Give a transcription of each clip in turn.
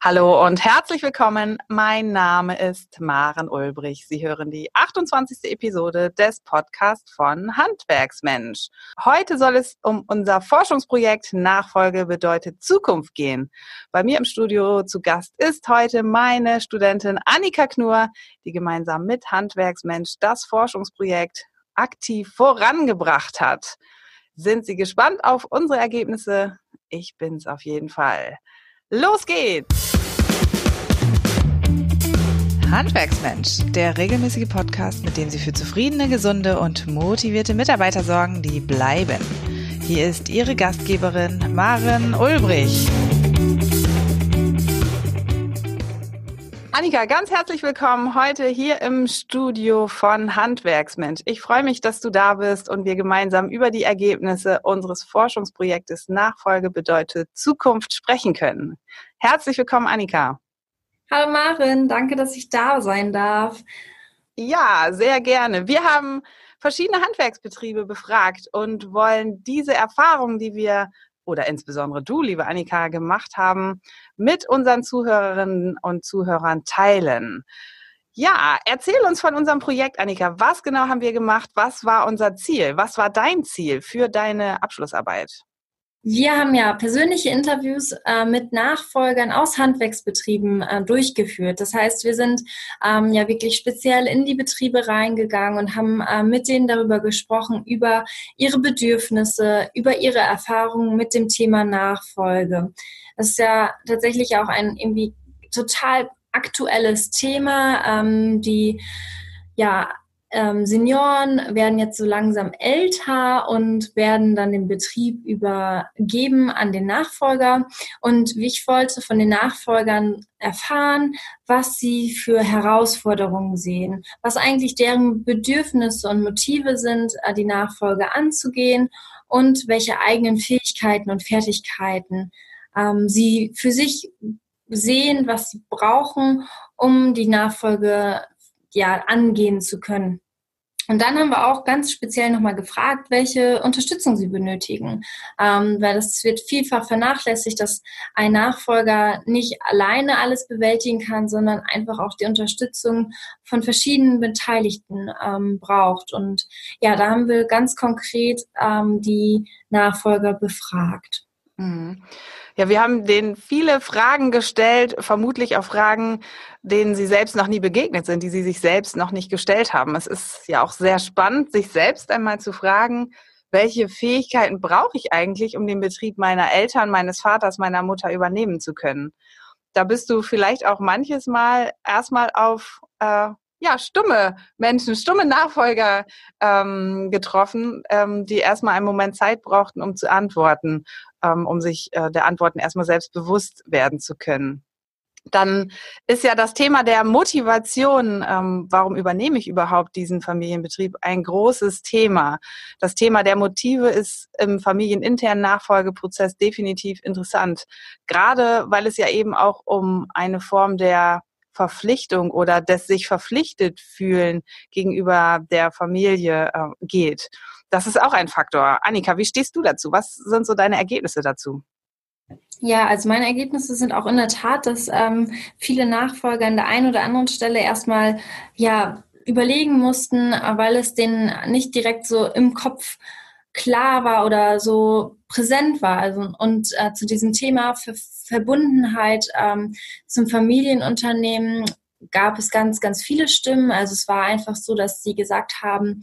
Hallo und herzlich willkommen. Mein Name ist Maren Ulbrich. Sie hören die 28. Episode des Podcasts von Handwerksmensch. Heute soll es um unser Forschungsprojekt Nachfolge bedeutet Zukunft gehen. Bei mir im Studio zu Gast ist heute meine Studentin Annika Knur, die gemeinsam mit Handwerksmensch das Forschungsprojekt aktiv vorangebracht hat. Sind Sie gespannt auf unsere Ergebnisse? Ich bin's auf jeden Fall. Los geht's! Handwerksmensch, der regelmäßige Podcast, mit dem Sie für zufriedene, gesunde und motivierte Mitarbeiter sorgen, die bleiben. Hier ist Ihre Gastgeberin Maren Ulbrich. Annika, ganz herzlich willkommen heute hier im Studio von Handwerksmensch. Ich freue mich, dass du da bist und wir gemeinsam über die Ergebnisse unseres Forschungsprojektes Nachfolge bedeutet Zukunft sprechen können. Herzlich willkommen, Annika. Hallo Maren, danke, dass ich da sein darf. Ja, sehr gerne. Wir haben verschiedene Handwerksbetriebe befragt und wollen diese Erfahrungen, die wir oder insbesondere du, liebe Annika, gemacht haben, mit unseren Zuhörerinnen und Zuhörern teilen. Ja, erzähl uns von unserem Projekt, Annika. Was genau haben wir gemacht? Was war unser Ziel? Was war dein Ziel für deine Abschlussarbeit? Wir haben ja persönliche Interviews äh, mit Nachfolgern aus Handwerksbetrieben äh, durchgeführt. Das heißt, wir sind ähm, ja wirklich speziell in die Betriebe reingegangen und haben äh, mit denen darüber gesprochen, über ihre Bedürfnisse, über ihre Erfahrungen mit dem Thema Nachfolge. Das ist ja tatsächlich auch ein irgendwie total aktuelles Thema. Ähm, die ja ähm, Senioren werden jetzt so langsam älter und werden dann den Betrieb übergeben an den Nachfolger. Und ich wollte von den Nachfolgern erfahren, was sie für Herausforderungen sehen, was eigentlich deren Bedürfnisse und Motive sind, äh, die Nachfolge anzugehen und welche eigenen Fähigkeiten und Fertigkeiten ähm, sie für sich sehen, was sie brauchen, um die Nachfolge ja, angehen zu können. Und dann haben wir auch ganz speziell nochmal gefragt, welche Unterstützung sie benötigen. Ähm, weil das wird vielfach vernachlässigt, dass ein Nachfolger nicht alleine alles bewältigen kann, sondern einfach auch die Unterstützung von verschiedenen Beteiligten ähm, braucht. Und ja, da haben wir ganz konkret ähm, die Nachfolger befragt. Mhm. Ja, wir haben denen viele Fragen gestellt, vermutlich auch Fragen, denen sie selbst noch nie begegnet sind, die sie sich selbst noch nicht gestellt haben. Es ist ja auch sehr spannend, sich selbst einmal zu fragen, welche Fähigkeiten brauche ich eigentlich, um den Betrieb meiner Eltern, meines Vaters, meiner Mutter übernehmen zu können. Da bist du vielleicht auch manches Mal erstmal auf äh, ja, stumme Menschen, stumme Nachfolger ähm, getroffen, ähm, die erstmal einen Moment Zeit brauchten, um zu antworten ähm, um sich äh, der Antworten erstmal selbst bewusst werden zu können. Dann ist ja das Thema der Motivation, ähm, warum übernehme ich überhaupt diesen Familienbetrieb, ein großes Thema. Das Thema der Motive ist im familieninternen Nachfolgeprozess definitiv interessant, gerade weil es ja eben auch um eine Form der Verpflichtung oder des sich verpflichtet fühlen gegenüber der Familie äh, geht. Das ist auch ein Faktor. Annika, wie stehst du dazu? Was sind so deine Ergebnisse dazu? Ja, also meine Ergebnisse sind auch in der Tat, dass ähm, viele Nachfolger an der einen oder anderen Stelle erstmal ja überlegen mussten, weil es denen nicht direkt so im Kopf klar war oder so präsent war. Also, und äh, zu diesem Thema für Verbundenheit ähm, zum Familienunternehmen gab es ganz, ganz viele Stimmen. Also es war einfach so, dass sie gesagt haben,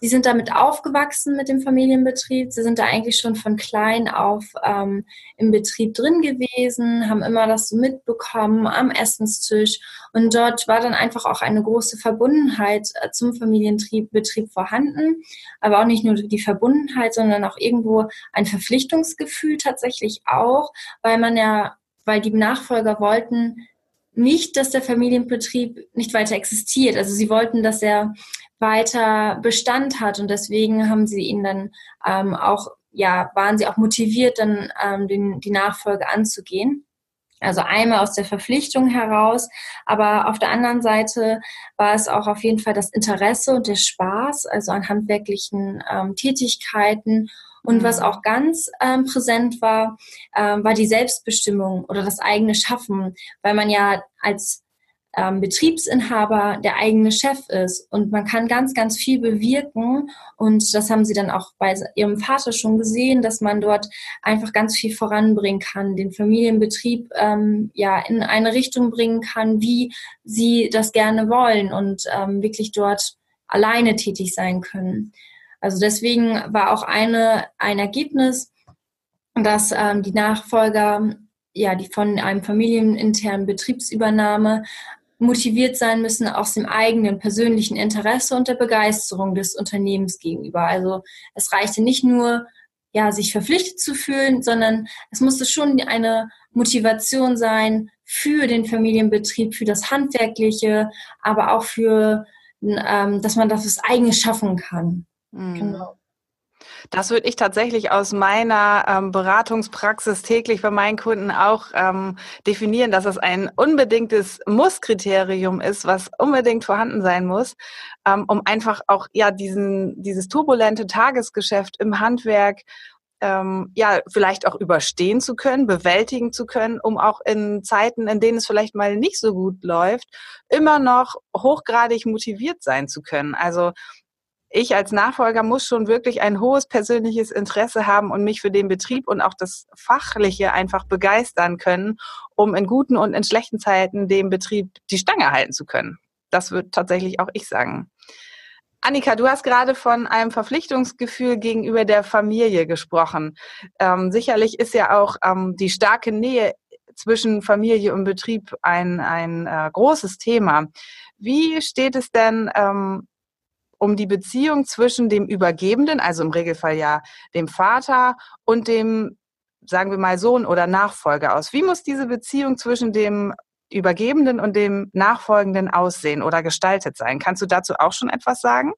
Sie sind damit aufgewachsen mit dem Familienbetrieb. Sie sind da eigentlich schon von klein auf ähm, im Betrieb drin gewesen, haben immer das so mitbekommen am Essenstisch. Und dort war dann einfach auch eine große Verbundenheit äh, zum Familienbetrieb vorhanden. Aber auch nicht nur die Verbundenheit, sondern auch irgendwo ein Verpflichtungsgefühl tatsächlich auch, weil man ja, weil die Nachfolger wollten, nicht, dass der Familienbetrieb nicht weiter existiert. Also sie wollten, dass er weiter Bestand hat und deswegen haben sie ihn dann ähm, auch, ja, waren sie auch motiviert, dann ähm, den, die Nachfolge anzugehen. Also einmal aus der Verpflichtung heraus, aber auf der anderen Seite war es auch auf jeden Fall das Interesse und der Spaß, also an handwerklichen ähm, Tätigkeiten Und mhm. was auch ganz ähm, präsent war, ähm, war die Selbstbestimmung oder das eigene Schaffen, weil man ja als ähm, Betriebsinhaber der eigene Chef ist und man kann ganz, ganz viel bewirken und das haben sie dann auch bei ihrem Vater schon gesehen, dass man dort einfach ganz viel voranbringen kann, den Familienbetrieb ähm, ja in eine Richtung bringen kann, wie sie das gerne wollen und ähm, wirklich dort alleine tätig sein können. Also deswegen war auch eine, ein Ergebnis, dass ähm, die Nachfolger ja, die von einem familieninternen Betriebsübernahme motiviert sein müssen aus dem eigenen persönlichen Interesse und der Begeisterung des Unternehmens gegenüber. Also es reichte nicht nur, ja, sich verpflichtet zu fühlen, sondern es musste schon eine Motivation sein für den Familienbetrieb, für das Handwerkliche, aber auch für, ähm, dass man das eigene schaffen kann. Mhm. Genau. Das würde ich tatsächlich aus meiner ähm, Beratungspraxis täglich bei meinen Kunden auch ähm, definieren, dass es ein unbedingtes Musskriterium ist, was unbedingt vorhanden sein muss, ähm, um einfach auch ja diesen dieses turbulente Tagesgeschäft im Handwerk ähm, ja vielleicht auch überstehen zu können, bewältigen zu können, um auch in Zeiten, in denen es vielleicht mal nicht so gut läuft, immer noch hochgradig motiviert sein zu können. Also ich als Nachfolger muss schon wirklich ein hohes persönliches Interesse haben und mich für den Betrieb und auch das Fachliche einfach begeistern können, um in guten und in schlechten Zeiten dem Betrieb die Stange halten zu können. Das wird tatsächlich auch ich sagen. Annika, du hast gerade von einem Verpflichtungsgefühl gegenüber der Familie gesprochen. Ähm, sicherlich ist ja auch ähm, die starke Nähe zwischen Familie und Betrieb ein, ein äh, großes Thema. Wie steht es denn ähm, um die Beziehung zwischen dem Übergebenden, also im Regelfall ja dem Vater und dem, sagen wir mal, Sohn oder Nachfolger aus. Wie muss diese Beziehung zwischen dem Übergebenden und dem Nachfolgenden aussehen oder gestaltet sein? Kannst du dazu auch schon etwas sagen?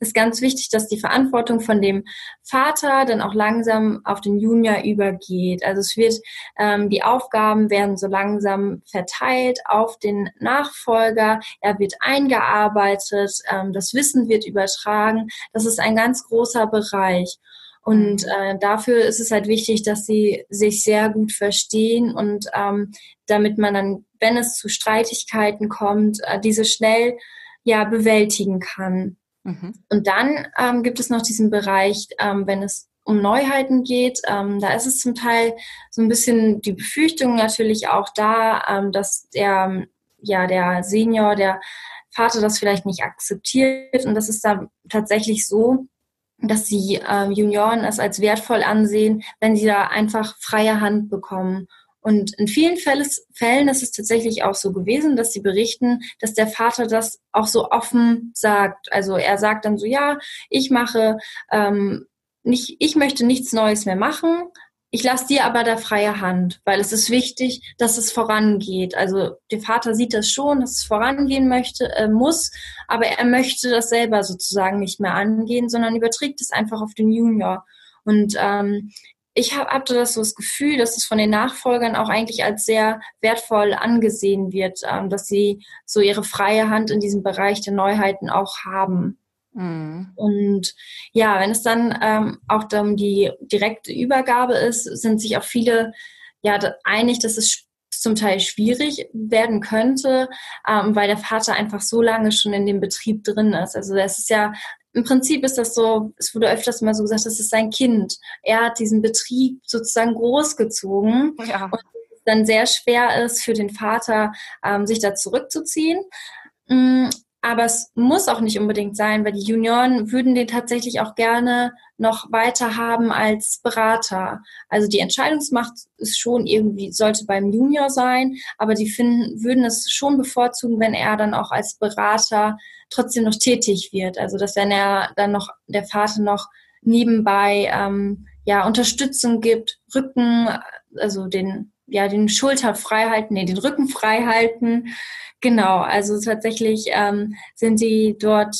Ist ganz wichtig, dass die Verantwortung von dem Vater dann auch langsam auf den Junior übergeht. Also es wird, ähm, die Aufgaben werden so langsam verteilt auf den Nachfolger. Er wird eingearbeitet, ähm, das Wissen wird übertragen. Das ist ein ganz großer Bereich. Und mhm. äh, dafür ist es halt wichtig, dass sie sich sehr gut verstehen und ähm, damit man dann, wenn es zu Streitigkeiten kommt, äh, diese schnell ja bewältigen kann. Mhm. Und dann ähm, gibt es noch diesen Bereich, ähm, wenn es um Neuheiten geht, ähm, da ist es zum Teil so ein bisschen die Befürchtung natürlich auch da, ähm, dass der, ja, der Senior, der Vater das vielleicht nicht akzeptiert. Und das ist dann tatsächlich so, dass die ähm, Junioren es als wertvoll ansehen, wenn sie da einfach freie Hand bekommen und in vielen Fällen ist es tatsächlich auch so gewesen, dass sie berichten, dass der Vater das auch so offen sagt. Also er sagt dann so, ja, ich mache ähm, nicht, ich möchte nichts Neues mehr machen. Ich lasse dir aber da freie Hand, weil es ist wichtig, dass es vorangeht. Also der Vater sieht das schon, dass es vorangehen möchte, äh, muss, aber er möchte das selber sozusagen nicht mehr angehen, sondern überträgt es einfach auf den Junior. Und ähm, ich hab, hatte das so das Gefühl, dass es von den Nachfolgern auch eigentlich als sehr wertvoll angesehen wird, ähm, dass sie so ihre freie Hand in diesem Bereich der Neuheiten auch haben. Mhm. Und ja, wenn es dann ähm, auch um die direkte Übergabe ist, sind sich auch viele ja einig, dass es zum Teil schwierig werden könnte, ähm, weil der Vater einfach so lange schon in dem Betrieb drin ist. Also das ist ja im Prinzip ist das so, es wurde öfters mal so gesagt, das ist sein Kind. Er hat diesen Betrieb sozusagen großgezogen. Ja. Und es dann sehr schwer ist für den Vater, ähm, sich da zurückzuziehen. Mm, aber es muss auch nicht unbedingt sein, weil die Junioren würden den tatsächlich auch gerne noch weiter haben als Berater. Also die Entscheidungsmacht ist schon irgendwie, sollte beim Junior sein, aber die finden, würden es schon bevorzugen, wenn er dann auch als Berater trotzdem noch tätig wird. Also dass wenn er dann noch, der Vater noch nebenbei ähm, ja Unterstützung gibt, Rücken, also den ja den Schulter frei halten, nee, den Rücken frei halten. Genau, also tatsächlich ähm, sind sie dort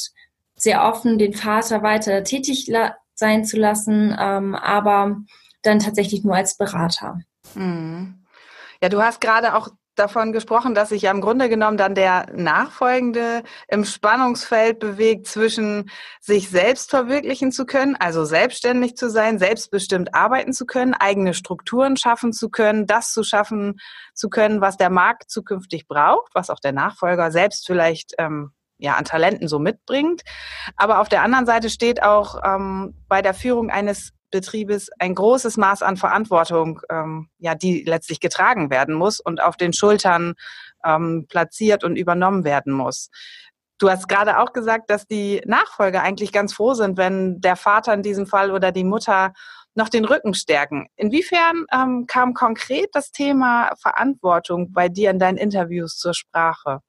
sehr offen, den Vater weiter tätig sein zu lassen, ähm, aber dann tatsächlich nur als Berater. Mhm. Ja, du hast gerade auch davon gesprochen, dass sich ja im Grunde genommen dann der Nachfolgende im Spannungsfeld bewegt zwischen sich selbst verwirklichen zu können, also selbstständig zu sein, selbstbestimmt arbeiten zu können, eigene Strukturen schaffen zu können, das zu schaffen zu können, was der Markt zukünftig braucht, was auch der Nachfolger selbst vielleicht ähm, ja, an Talenten so mitbringt. Aber auf der anderen Seite steht auch ähm, bei der Führung eines Betriebes ein großes Maß an Verantwortung, ähm, ja, die letztlich getragen werden muss und auf den Schultern ähm, platziert und übernommen werden muss. Du hast gerade auch gesagt, dass die Nachfolger eigentlich ganz froh sind, wenn der Vater in diesem Fall oder die Mutter noch den Rücken stärken. Inwiefern ähm, kam konkret das Thema Verantwortung bei dir in deinen Interviews zur Sprache?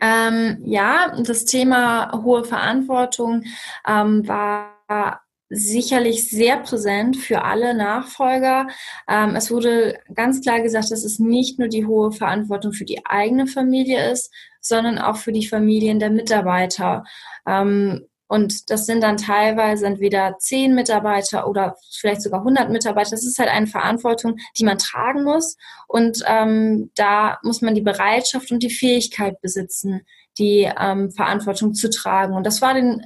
Ähm, ja, das Thema hohe Verantwortung ähm, war sicherlich sehr präsent für alle Nachfolger. Ähm, es wurde ganz klar gesagt, dass es nicht nur die hohe Verantwortung für die eigene Familie ist, sondern auch für die Familien der Mitarbeiter. Ähm, und das sind dann teilweise entweder zehn Mitarbeiter oder vielleicht sogar 100 Mitarbeiter. Das ist halt eine Verantwortung, die man tragen muss. Und ähm, da muss man die Bereitschaft und die Fähigkeit besitzen, die ähm, Verantwortung zu tragen. Und das war den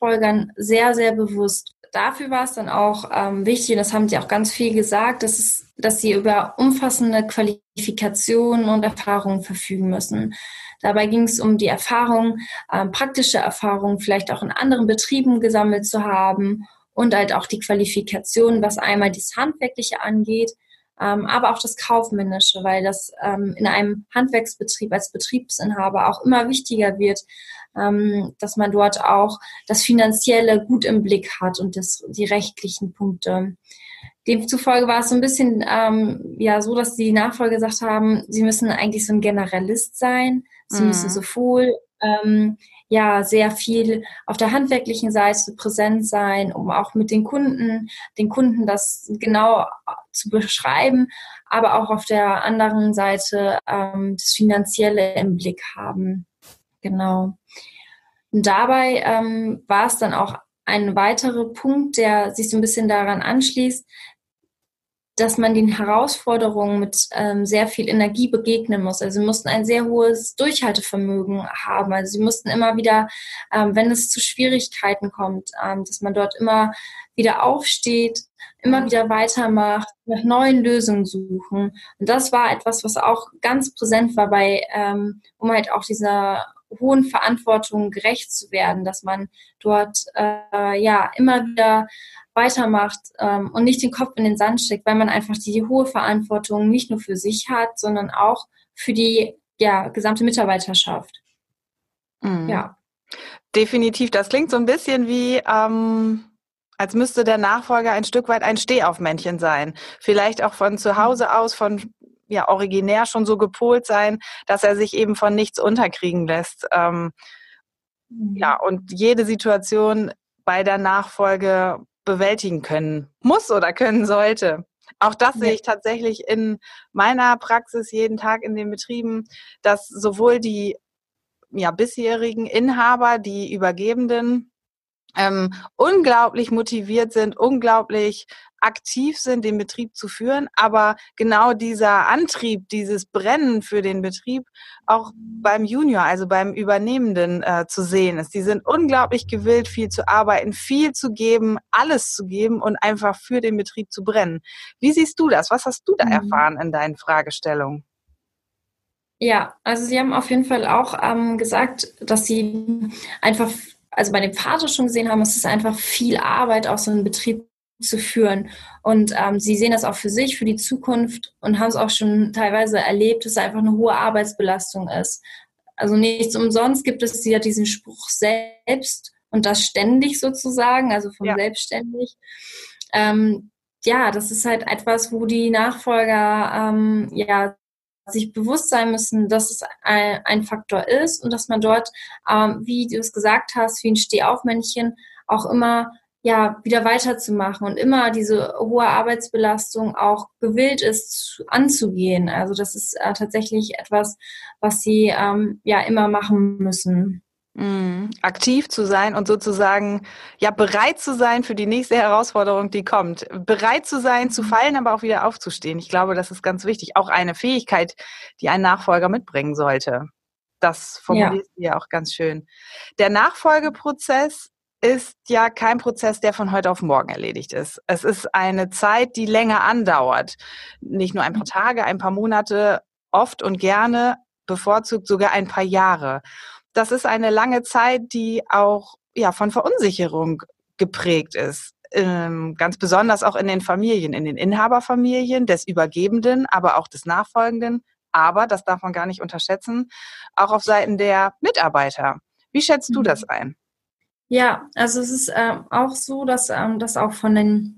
Nachfolgern sehr, sehr bewusst. Dafür war es dann auch ähm, wichtig, und das haben sie auch ganz viel gesagt, dass, es, dass sie über umfassende Qualifikationen und Erfahrungen verfügen müssen. Dabei ging es um die Erfahrung, ähm, praktische Erfahrungen vielleicht auch in anderen Betrieben gesammelt zu haben und halt auch die Qualifikation, was einmal das Handwerkliche angeht, ähm, aber auch das Kaufmännische, weil das ähm, in einem Handwerksbetrieb als Betriebsinhaber auch immer wichtiger wird, ähm, dass man dort auch das Finanzielle gut im Blick hat und das, die rechtlichen Punkte. Demzufolge war es so ein bisschen ähm, ja so, dass die Nachfolger gesagt haben, sie müssen eigentlich so ein Generalist sein, sie mhm. müssen sowohl ähm, ja sehr viel auf der handwerklichen Seite präsent sein, um auch mit den Kunden, den Kunden das genau zu beschreiben, aber auch auf der anderen Seite ähm, das Finanzielle im Blick haben. Genau. Und dabei ähm, war es dann auch ein weiterer Punkt, der sich so ein bisschen daran anschließt, dass man den Herausforderungen mit ähm, sehr viel Energie begegnen muss. Also sie mussten ein sehr hohes Durchhaltevermögen haben. Also sie mussten immer wieder, ähm, wenn es zu Schwierigkeiten kommt, ähm, dass man dort immer wieder aufsteht, immer wieder weitermacht, nach neuen Lösungen suchen. Und das war etwas, was auch ganz präsent war bei, ähm, um halt auch dieser hohen Verantwortung gerecht zu werden, dass man dort äh, ja immer wieder weitermacht ähm, und nicht den Kopf in den Sand steckt, weil man einfach die, die hohe Verantwortung nicht nur für sich hat, sondern auch für die ja, gesamte Mitarbeiterschaft. Mhm. Ja. Definitiv. Das klingt so ein bisschen wie, ähm, als müsste der Nachfolger ein Stück weit ein Stehaufmännchen sein. Vielleicht auch von zu Hause aus, von ja originär schon so gepolt sein, dass er sich eben von nichts unterkriegen lässt. Ähm, mhm. Ja, und jede Situation bei der Nachfolge bewältigen können muss oder können sollte. Auch das sehe ich tatsächlich in meiner Praxis jeden Tag in den Betrieben, dass sowohl die ja, bisherigen Inhaber, die Übergebenden, ähm, unglaublich motiviert sind, unglaublich aktiv sind, den Betrieb zu führen, aber genau dieser Antrieb, dieses Brennen für den Betrieb auch beim Junior, also beim Übernehmenden äh, zu sehen ist. Die sind unglaublich gewillt, viel zu arbeiten, viel zu geben, alles zu geben und einfach für den Betrieb zu brennen. Wie siehst du das? Was hast du da mhm. erfahren in deinen Fragestellungen? Ja, also Sie haben auf jeden Fall auch ähm, gesagt, dass Sie einfach, also bei dem Vater schon gesehen haben, es ist einfach viel Arbeit, auch so einen Betrieb zu führen. Und ähm, sie sehen das auch für sich, für die Zukunft und haben es auch schon teilweise erlebt, dass es einfach eine hohe Arbeitsbelastung ist. Also nichts umsonst gibt es ja diesen Spruch selbst und das ständig sozusagen, also von ja. selbstständig. Ähm, ja, das ist halt etwas, wo die Nachfolger ähm, ja sich bewusst sein müssen, dass es ein, ein Faktor ist und dass man dort, ähm, wie du es gesagt hast, wie ein Stehaufmännchen auch immer ja, wieder weiterzumachen und immer diese hohe Arbeitsbelastung auch gewillt ist anzugehen. Also das ist äh, tatsächlich etwas, was sie ähm, ja immer machen müssen. Mhm. Aktiv zu sein und sozusagen ja bereit zu sein für die nächste Herausforderung, die kommt. Bereit zu sein, zu mhm. fallen, aber auch wieder aufzustehen. Ich glaube, das ist ganz wichtig. Auch eine Fähigkeit, die ein Nachfolger mitbringen sollte. Das formulierst ja. du ja auch ganz schön. Der Nachfolgeprozess ist ja kein Prozess, der von heute auf morgen erledigt ist. Es ist eine Zeit, die länger andauert. Nicht nur ein paar mhm. Tage, ein paar Monate, oft und gerne, bevorzugt sogar ein paar Jahre das ist eine lange Zeit, die auch ja von Verunsicherung geprägt ist. Ähm, ganz besonders auch in den Familien, in den Inhaberfamilien des Übergebenden, aber auch des Nachfolgenden. Aber, das darf man gar nicht unterschätzen, auch auf Seiten der Mitarbeiter. Wie schätzt du das mhm. ein? Ja, also es ist ähm, auch so, dass ähm, das auch von den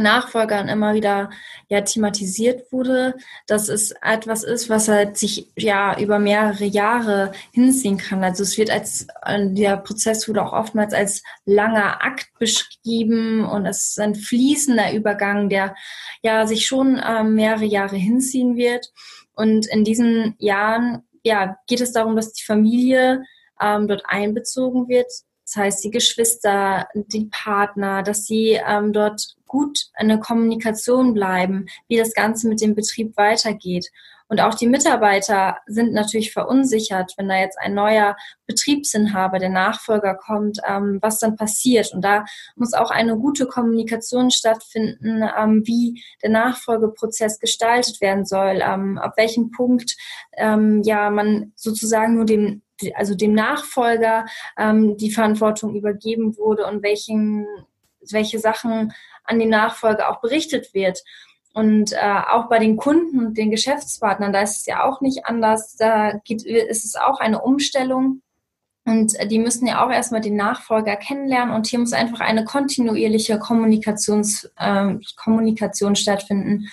Nachfolgern immer wieder ja thematisiert wurde, dass es etwas ist, was halt sich ja über mehrere Jahre hinziehen kann. Also es wird als äh, der Prozess wurde auch oftmals als langer Akt beschrieben und es ist ein fließender Übergang, der ja sich schon äh, mehrere Jahre hinziehen wird. Und in diesen Jahren ja geht es darum, dass die Familie ähm, dort einbezogen wird, das heißt, die Geschwister, die Partner, dass sie ähm, dort gut in der Kommunikation bleiben, wie das Ganze mit dem Betrieb weitergeht. Und auch die Mitarbeiter sind natürlich verunsichert, wenn da jetzt ein neuer Betriebsinhaber, der Nachfolger kommt, ähm, was dann passiert. Und da muss auch eine gute Kommunikation stattfinden, ähm, wie der Nachfolgeprozess gestaltet werden soll, ähm, ab welchem Punkt ähm, ja man sozusagen nur dem also dem Nachfolger ähm, die Verantwortung übergeben wurde und welchen, welche Sachen an den Nachfolger auch berichtet wird. Und äh, auch bei den Kunden und den Geschäftspartnern, da ist es ja auch nicht anders. Da geht, ist es auch eine Umstellung. Und äh, die müssen ja auch erstmal den Nachfolger kennenlernen. Und hier muss einfach eine kontinuierliche Kommunikations, äh, Kommunikation stattfinden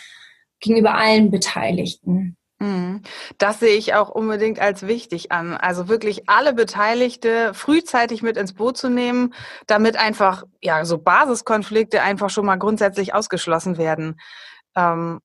gegenüber allen Beteiligten. Mhm. Das sehe ich auch unbedingt als wichtig an. Also wirklich alle Beteiligte frühzeitig mit ins Boot zu nehmen, damit einfach, ja, so Basiskonflikte einfach schon mal grundsätzlich ausgeschlossen werden. Ähm,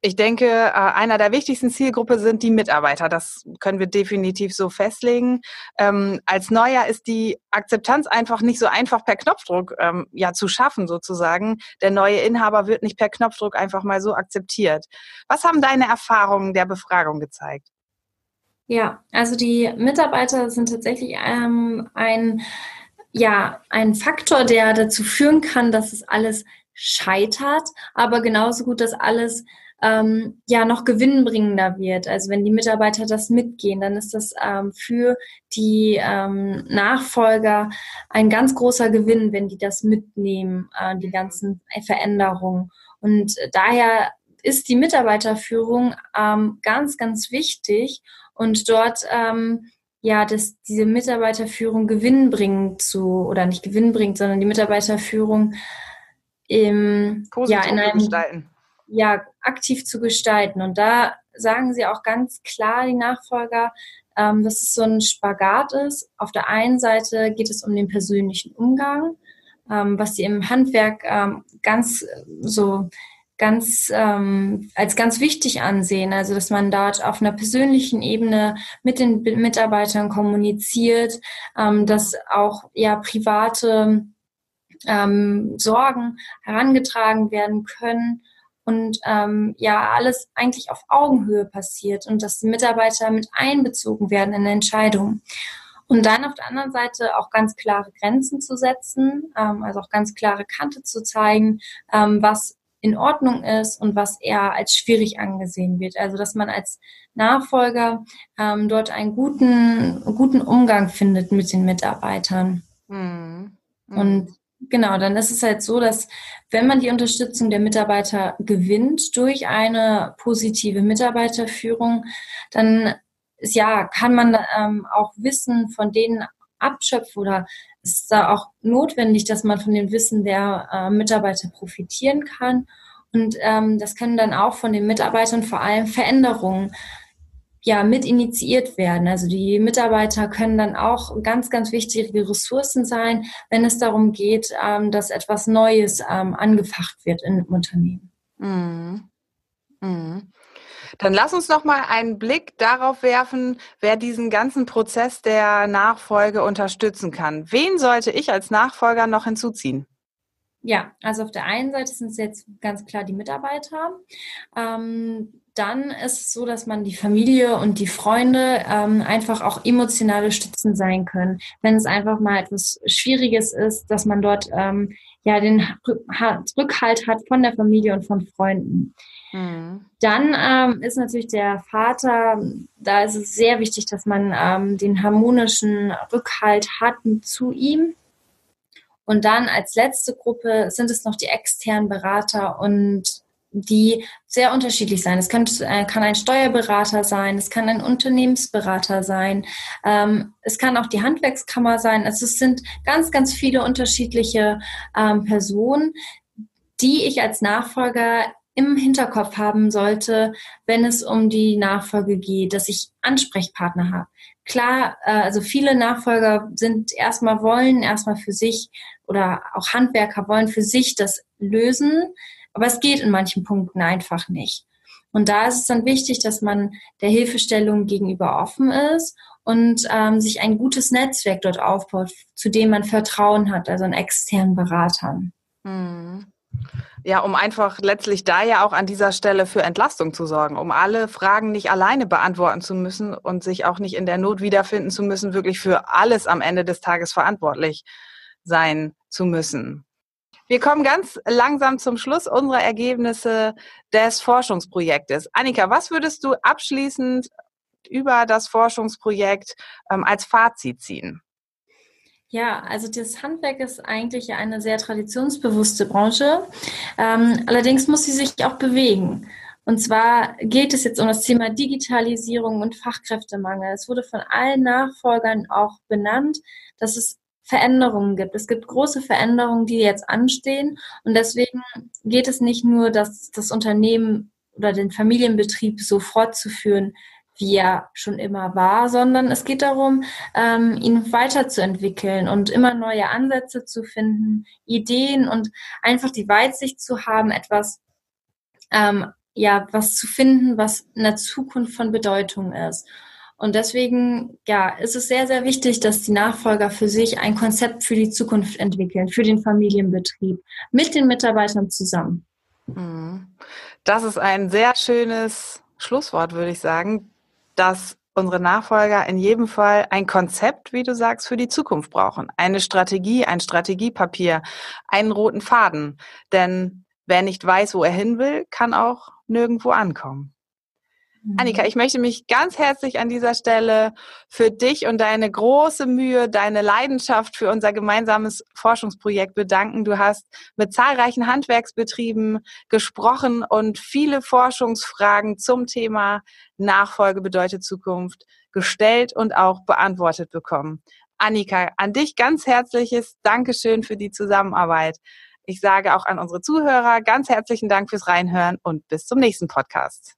ich denke, äh, einer der wichtigsten Zielgruppe sind die Mitarbeiter. Das können wir definitiv so festlegen. Ähm, als Neuer ist die Akzeptanz einfach nicht so einfach per Knopfdruck ähm, ja zu schaffen sozusagen. Der neue Inhaber wird nicht per Knopfdruck einfach mal so akzeptiert. Was haben deine Erfahrungen der Befragung gezeigt? Ja, also die Mitarbeiter sind tatsächlich ähm, ein ja ein Faktor, der dazu führen kann, dass es alles scheitert, aber genauso gut, dass alles ähm, ja noch gewinnbringender wird. Also wenn die Mitarbeiter das mitgehen, dann ist das ähm, für die ähm, Nachfolger ein ganz großer Gewinn, wenn die das mitnehmen, äh, die ganzen Veränderungen. Und daher ist die Mitarbeiterführung ähm, ganz, ganz wichtig und dort ähm, ja, dass diese Mitarbeiterführung gewinnbringend zu, oder nicht gewinnbringend, sondern die Mitarbeiterführung im, ja, in einem, gestalten ja, aktiv zu gestalten. Und da sagen sie auch ganz klar, die Nachfolger, ähm, dass es so ein Spagat ist. Auf der einen Seite geht es um den persönlichen Umgang, ähm, was sie im Handwerk ähm, ganz so ganz ähm, als ganz wichtig ansehen, also dass man dort auf einer persönlichen Ebene mit den Mitarbeitern kommuniziert, ähm, dass auch ja private ähm, Sorgen herangetragen werden können und ähm, ja, alles eigentlich auf Augenhöhe passiert und dass Mitarbeiter mit einbezogen werden in Entscheidungen. Und dann auf der anderen Seite auch ganz klare Grenzen zu setzen, ähm, also auch ganz klare Kante zu zeigen, ähm, was in Ordnung ist und was eher als schwierig angesehen wird. Also dass man als Nachfolger ähm, dort einen guten, guten Umgang findet mit den Mitarbeitern. Mhm. Mhm. Und Genau, dann ist es halt so, dass wenn man die Unterstützung der Mitarbeiter gewinnt durch eine positive Mitarbeiterführung, dann ja, kann man ähm, auch Wissen von denen abschöpfen oder ist da auch notwendig, dass man von dem Wissen der äh, Mitarbeiter profitieren kann. Und ähm, das können dann auch von den Mitarbeitern vor allem Veränderungen ja, mit initiiert werden. Also die Mitarbeiter können dann auch ganz, ganz wichtige Ressourcen sein, wenn es darum geht, ähm, dass etwas Neues ähm, angefacht wird in einem Unternehmen. Mhm. Mhm. Dann lass uns noch mal einen Blick darauf werfen, wer diesen ganzen Prozess der Nachfolge unterstützen kann. Wen sollte ich als Nachfolger noch hinzuziehen? Ja, also auf der einen Seite sind es jetzt ganz klar die Mitarbeiter. Ähm, dann ist es so, dass man die Familie und die Freunde ähm, einfach auch emotionale Stützen sein können. Wenn es einfach mal etwas Schwieriges ist, dass man dort ähm, ja den Rückhalt hat von der Familie und von Freunden. Mhm. Dann ähm, ist natürlich der Vater, da ist es sehr wichtig, dass man ähm, den harmonischen Rückhalt hat zu ihm. Und dann als letzte Gruppe sind es noch die externen Berater und die sehr unterschiedlich sein. Es äh, kann ein Steuerberater sein, es kann ein Unternehmensberater sein, ähm, es kann auch die Handwerkskammer sein. Also es sind ganz, ganz viele unterschiedliche ähm, Personen, die ich als Nachfolger im Hinterkopf haben sollte, wenn es um die Nachfolge geht, dass ich Ansprechpartner habe. Klar, äh, also viele Nachfolger sind erstmal wollen, erstmal für sich oder auch Handwerker wollen für sich das lösen aber es geht in manchen Punkten einfach nicht. Und da ist es dann wichtig, dass man der Hilfestellung gegenüber offen ist und ähm, sich ein gutes Netzwerk dort aufbaut, zu dem man Vertrauen hat, also an externen Beratern. Hm. Ja, um einfach letztlich da ja auch an dieser Stelle für Entlastung zu sorgen, um alle Fragen nicht alleine beantworten zu müssen und sich auch nicht in der Not wiederfinden zu müssen, wirklich für alles am Ende des Tages verantwortlich sein zu müssen. Wir kommen ganz langsam zum Schluss unserer Ergebnisse des Forschungsprojektes. Annika, was würdest du abschließend über das Forschungsprojekt ähm, als Fazit ziehen? Ja, also das Handwerk ist eigentlich eine sehr traditionsbewusste Branche. Ähm, allerdings muss sie sich auch bewegen. Und zwar geht es jetzt um das Thema Digitalisierung und Fachkräftemangel. Es wurde von allen Nachfolgern auch benannt, dass es Veränderungen gibt. Es gibt große Veränderungen, die jetzt anstehen. Und deswegen geht es nicht nur, dass das Unternehmen oder den Familienbetrieb so fortzuführen, wie er schon immer war, sondern es geht darum, ähm, ihn weiterzuentwickeln und immer neue Ansätze zu finden, Ideen und einfach die Weitsicht zu haben, etwas ähm, ja was zu finden, was in der Zukunft von Bedeutung ist. Und deswegen, ja, ist es sehr, sehr wichtig, dass die Nachfolger für sich ein Konzept für die Zukunft entwickeln, für den Familienbetrieb, mit den Mitarbeitern zusammen. Mhm. Das ist ein sehr schönes Schlusswort, würde ich sagen, dass unsere Nachfolger in jedem Fall ein Konzept, wie du sagst, für die Zukunft brauchen. Eine Strategie, ein Strategiepapier, einen roten Faden. Denn wer nicht weiß, wo er hin will, kann auch nirgendwo ankommen. Annika, mhm. ich möchte mich ganz herzlich an dieser Stelle für dich und deine große Mühe, deine Leidenschaft für unser gemeinsames Forschungsprojekt bedanken. Du hast mit zahlreichen Handwerksbetrieben gesprochen und viele Forschungsfragen zum Thema Nachfolge bedeutet Zukunft gestellt und auch beantwortet bekommen. Annika, an dich ganz herzliches Dankeschön für die Zusammenarbeit. Ich sage auch an unsere Zuhörer ganz herzlichen Dank fürs Reinhören und bis zum nächsten Podcast.